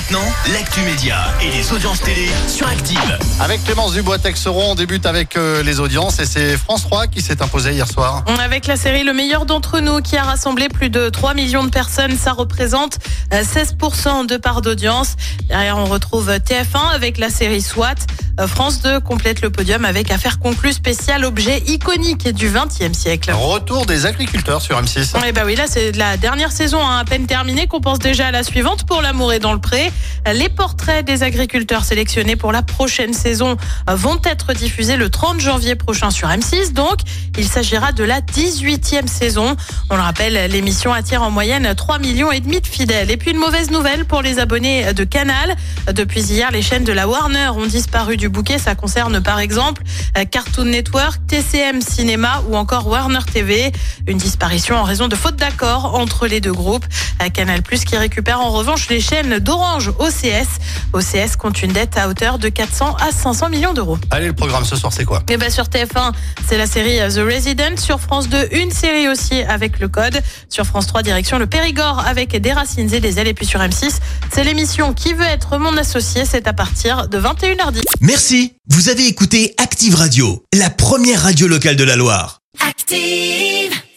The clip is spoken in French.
Maintenant, l'actu média et les audiences télé sur Active. Avec Clémence Dubois-Texeron, on débute avec euh, les audiences et c'est France 3 qui s'est imposé hier soir. Avec la série Le meilleur d'entre nous qui a rassemblé plus de 3 millions de personnes, ça représente euh, 16% de part d'audience. Derrière, on retrouve TF1 avec la série SWAT. Euh, France 2 complète le podium avec Affaire conclue spécial objet iconique du 20e siècle. Retour des agriculteurs sur M6. Eh bah oui, là c'est la dernière saison hein, à peine terminée qu'on pense déjà à la suivante pour l'amour et dans le pré. Les portraits des agriculteurs sélectionnés pour la prochaine saison vont être diffusés le 30 janvier prochain sur M6. Donc, il s'agira de la 18e saison. On le rappelle, l'émission attire en moyenne 3 millions et demi de fidèles. Et puis une mauvaise nouvelle pour les abonnés de Canal. Depuis hier, les chaînes de la Warner ont disparu du bouquet. Ça concerne par exemple Cartoon Network, TCM Cinéma ou encore Warner TV. Une disparition en raison de faute d'accord entre les deux groupes. Canal Plus qui récupère en revanche les chaînes d'Orange OCS. OCS compte une dette à hauteur de 400 à 500 millions d'euros. Allez, le programme ce soir, c'est quoi? Et ben sur TF1, c'est la série The Resident. Sur France 2, une série aussi avec le code. Sur France 3, direction le Périgord avec des racines et des ailes. Et puis sur M6, c'est l'émission Qui veut être mon associé. C'est à partir de 21h10. Merci. Vous avez écouté Active Radio, la première radio locale de la Loire. Active.